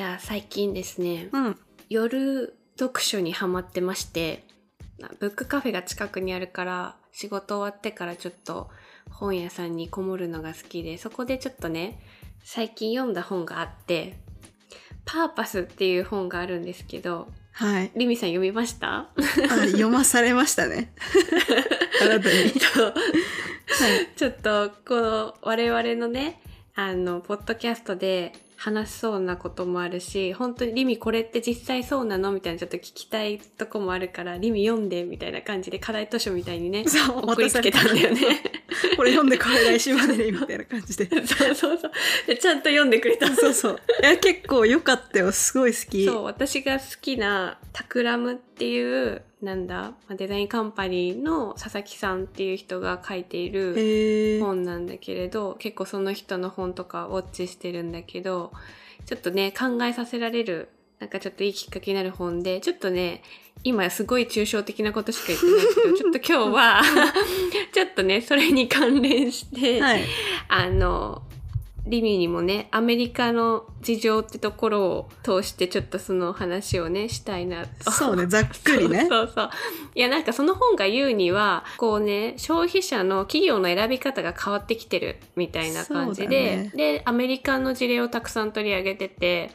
や最近ですねうん。夜読書にハマってましてブックカフェが近くにあるから仕事終わってからちょっと本屋さんにこもるのが好きでそこでちょっとね最近読んだ本があって「パーパス」っていう本があるんですけどはい。リミさん読みました？あ、読まされましたね。あなたに。ちょっとこの我々のねあのポッドキャストで話しそうなこともあるし本当にリミこれって実際そうなの？みたいなちょっと聞きたいとこもあるからリミ読んでみたいな感じで課題図書みたいにね送りつけたんだよね。これ読んでこれ来週までにみたいな感じで。そうそうそうでちゃんと読んでくれたそうそう。いや、結構良かったよ。すごい好き。そう私が好きなタクラムっていうなんだまあデザインカンパニーの佐々木さんっていう人が書いている本なんだけれど結構その人の本とかウォッチしてるんだけどちょっとね考えさせられるなんかちょっといいきっかけになる本でちょっとね今すごい抽象的なことしか言ってないけど ちょっと今日は ちょっとねそれに関連して、はい。あのリミにもねアメリカの事情ってところを通してちょっとその話をねしたいなとそうね、ざっくりね。そうそう。いやなんかその本が言うには、こうね、消費者の企業の選び方が変わってきてるみたいな感じで、そうで、アメリカの事例をたくさん取り上げてて、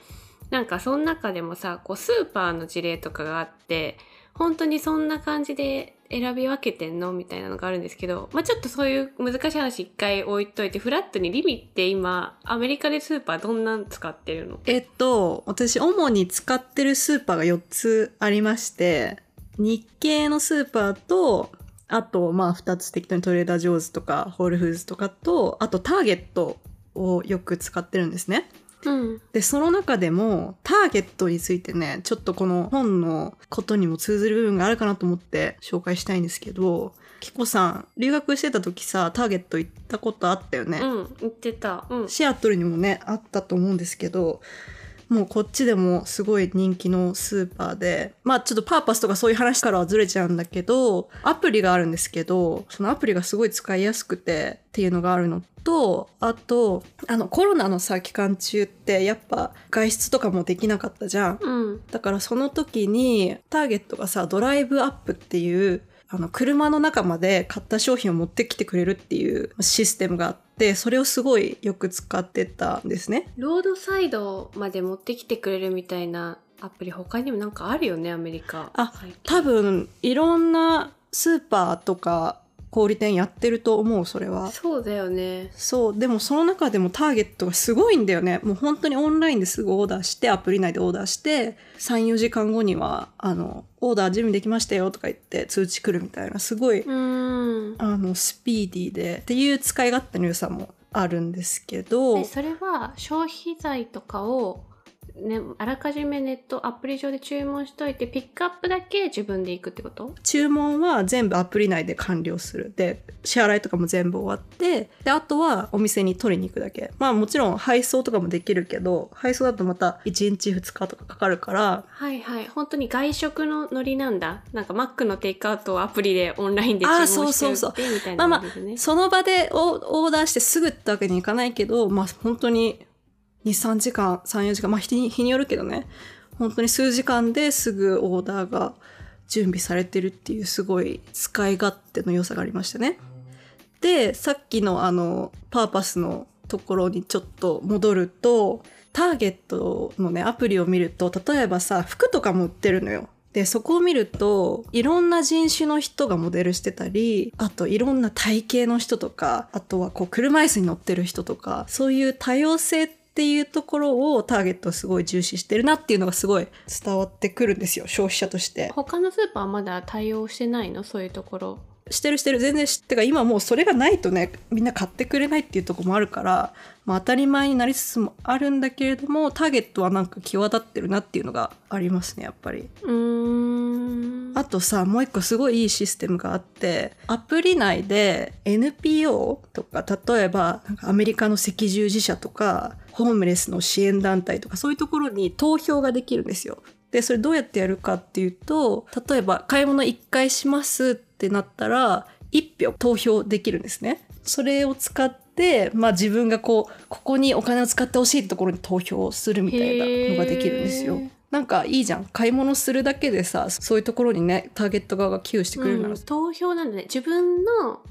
なんかその中でもさ、こうスーパーの事例とかがあって、本当にそんな感じで選び分けてんの？みたいなのがあるんですけど、まあちょっとそういう難しい話一回置いといて、フラットにリミって今、アメリカでスーパーどんなん使ってるの？えっと、私、主に使ってるスーパーが4つありまして、日系のスーパーと、あと、まあ、2つ適当にトレーダー・ジョーズとか、ホールフーズとかと、あと、ターゲットをよく使ってるんですね。うん。で、その中でも、ターゲットについてね、ちょっとこの本のことにも通ずる部分があるかなと思って紹介したいんですけど、キコさん、留学してた時さ、ターゲット行ったことあったよね？うん、言ってた。うん。シアトルにもねあったと思うんですけどもうこっちでもすごい人気のスーパーでまあちょっとパーパスとかそういう話からはずれちゃうんだけどアプリがあるんですけどそのアプリがすごい使いやすくてっていうのがあるのとあとあのコロナのさ期間中ってやっぱ外出とかもできなかったじゃん。うん。だからその時にターゲットがさドライブアップっていうあの車の中まで買った商品を持ってきてくれるっていうシステムがあってそれをすごいよく使ってたんですね。ロードサイドまで持ってきてくれるみたいなアプリ他にもなんかあるよねアメリカあ多分いろんなスーパーとか小売店やってると思うそれは。そうだよね。そう。でもその中でもターゲットがすごいんだよね。もう本当にオンラインですぐオーダーしてアプリ内でオーダーして34時間後にはあのオーダー準備できましたよとか言って通知来るみたいなすごいあのスピーディーで。っていう使い勝手の良さもあるんですけど。でそれは消費財とかをね、あらかじめネットアプリ上で注文しといてピックアップだけ自分で行くってこと？注文は全部アプリ内で完了する。で支払いとかも全部終わってであとはお店に取りに行くだけ。まあもちろん配送とかもできるけど配送だとまた1日2日とかかかるから。はいはい。本当に外食のノリなんだ。なんかマックのテイクアウトをアプリでオンラインで注文してそうそうってみたいまあまあなノリでね、その場でオオーダーしてすぐってわけにいかないけどまあ本当に23時間34時間まあ日に日によるけどね本当に数時間ですぐオーダーが準備されてるっていうすごい使い勝手の良さがありましたね。でさっきのあのパーパスのところにちょっと戻るとターゲットのねアプリを見ると例えばさ服とかも売ってるのよ。でそこを見るといろんな人種の人がモデルしてたりあといろんな体型の人とかあとはこう車椅子に乗ってる人とかそういう多様性っていうところをターゲットすごい重視してるなっていうのがすごい伝わってくるんですよ消費者として。他のスーパーはまだ対応してないの？そういうところしてるしてる全然知ってか今もうそれがないとねみんな買ってくれないっていうところもあるから、まあ、当たり前になりつつもあるんだけれどもターゲットはなんか際立ってるなっていうのがありますねやっぱり。うーんあとさもう一個すごいいいシステムがあってアプリ内で NPO とか例えばなんかアメリカの赤十字社とかホームレスの支援団体とかそういうところに投票ができるんですよ。でそれどうやってやるかっていうと例えば買い物1回しますってなったら1票投票できるんですね。それを使っで、まあ、自分がこうここにお金を使ってほしいところに投票するみたいなのができるんですよ。なんかいいじゃん買い物するだけでさそういうところにねターゲット側が寄与してくれるなら、うん投票なんだね自分の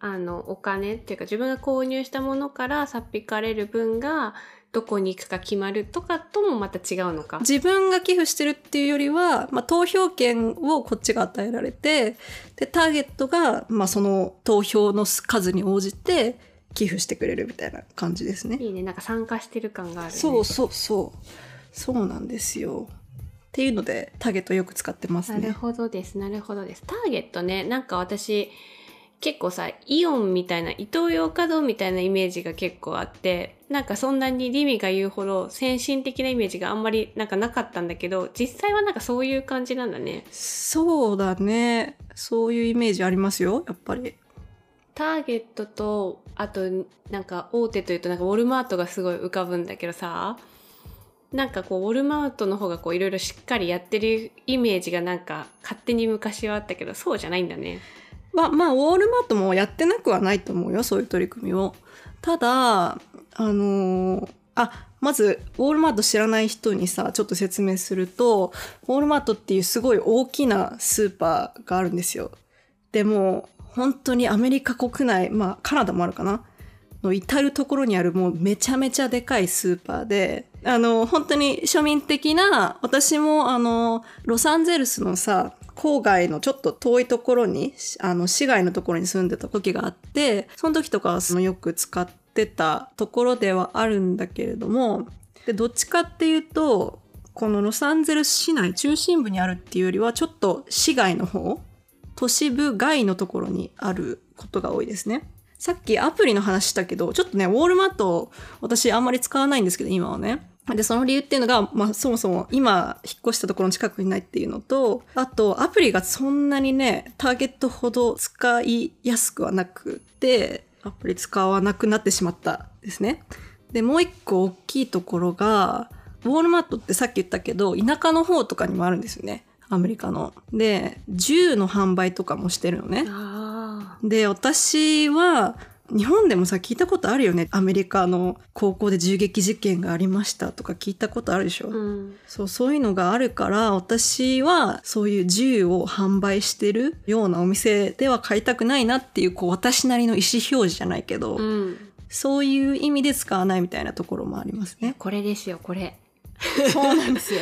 あのお金っていうか自分が購入したものからさっ引かれる分がどこに行くか決まるとかともまた違うのか。自分が寄付してるっていうよりは、まあ、投票権をこっちが与えられてでターゲットが、まあ、その投票の数に応じて寄付してくれるみたいな感じですね。いいねなんか参加してる感がある、ね。そうそうそうそうなんですよ。っていうのでターゲットよく使ってますなるね。ほどですなるほどです。ターゲットねなんか私結構さイオンみたいなイトーヨーカドーみたいなイメージが結構あってなんかそんなにリミが言うほど先進的なイメージがあんまりなんかなかったんだけど実際はなんかそういう感じなんだね。そうだねそういうイメージありますよやっぱり。ターゲットとあとなんか大手というとなんかウォルマートがすごい浮かぶんだけどさなんかこうウォルマートの方がこういろいろしっかりやってるイメージがなんか勝手に昔はあったけどそうじゃないんだね。ままあウォールマートもやってなくはないと思うよそういう取り組みを。ただあのーあまずウォールマート知らない人にさちょっと説明するとウォールマートっていうすごい大きなスーパーがあるんですよ。でも本当にアメリカ国内まあカナダもあるかな？の至る所にあるもうめちゃめちゃでかいスーパーであの本当に庶民的な私もあのロサンゼルスのさ郊外のちょっと遠いところにあの市外のところに住んでた時があってその時とかはそのよく使ってたところではあるんだけれどもでどっちかっていうとこのロサンゼルス市内中心部にあるっていうよりはちょっと市外の方都市部外のところにあることが多いですね。さっきアプリの話したけど、ちょっとね、ウォールマット私あんまり使わないんですけど、今はね。で、その理由っていうのが、まあそもそも今引っ越したところの近くにないっていうのと、あとアプリがそんなにね、ターゲットほど使いやすくはなくて、アプリ使わなくなってしまったですね。で、もう一個大きいところが、ウォールマットってさっき言ったけど、田舎の方とかにもあるんですよね。アメリカの。で、銃の販売とかもしてるのね。あで、私は、日本でもさ、聞いたことあるよね。アメリカの高校で銃撃事件がありましたとか聞いたことあるでしょ。あ、うん、そう、そういうのがあるから、私はそういう銃を販売してるようなお店では買いたくないなっていう、こう、私なりの意思表示じゃないけど、うん、そういう意味で使わないみたいなところもありますね。これですよこれ。そうなんですよ。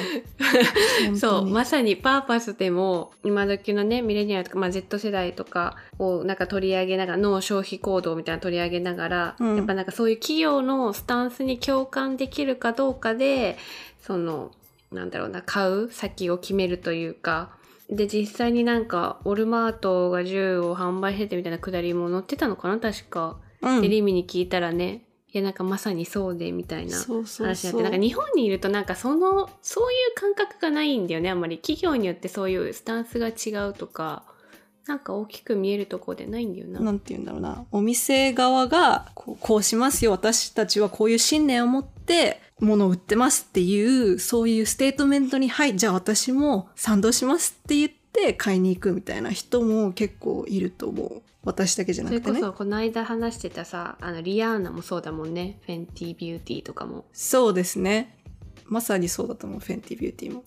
そうまさにパーパスでも今時のねミレニアルとか、まあ、Z 世代とかをなんか取り上げながら脳消費行動みたいなの取り上げながら、うんやっぱなんかそういう企業のスタンスに共感できるかどうかでそのなんだろうな買う先を決めるというかで実際になんかウォルマートが銃を販売しててみたいなくだりも載ってたのかな確か。うんでリミに聞いたらねいやなんかまさにそうでみたいな話になってなんか日本にいるとなんかそのそういう感覚がないんだよねあんまり。企業によってそういうスタンスが違うとかなんか大きく見えるところでないんだよな。なんて言うんだろうな。お店側がこうこうしますよ。私たちはこういう信念を持って物を売ってますっていうそういうステートメントにはいじゃあ私も賛同しますって言って買いに行くみたいな人も結構いると思う。私だけじゃなそれこくてね。そこの間話してたさあのリアーナもそうだもんね。フェンティビューティーとかも。そうですね。まさにそうだと思う。フェンティビューティーも。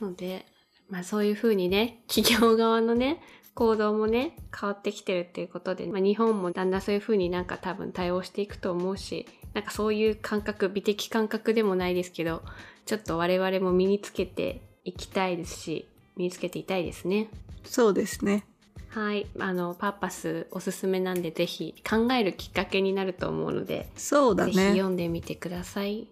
なので、まあ、そういうふうにね企業側のね行動もね変わってきてるっていうことで、まあ、日本もだんだんそういうふうになんか多分対応していくと思うしなんかそういう感覚美的感覚でもないですけどちょっと我々も身につけていきたいですし身につけていたいですね。そうですねはいあのパーパスおすすめなんでぜひ考えるきっかけになると思うので、そうだぜひね読んでみてください。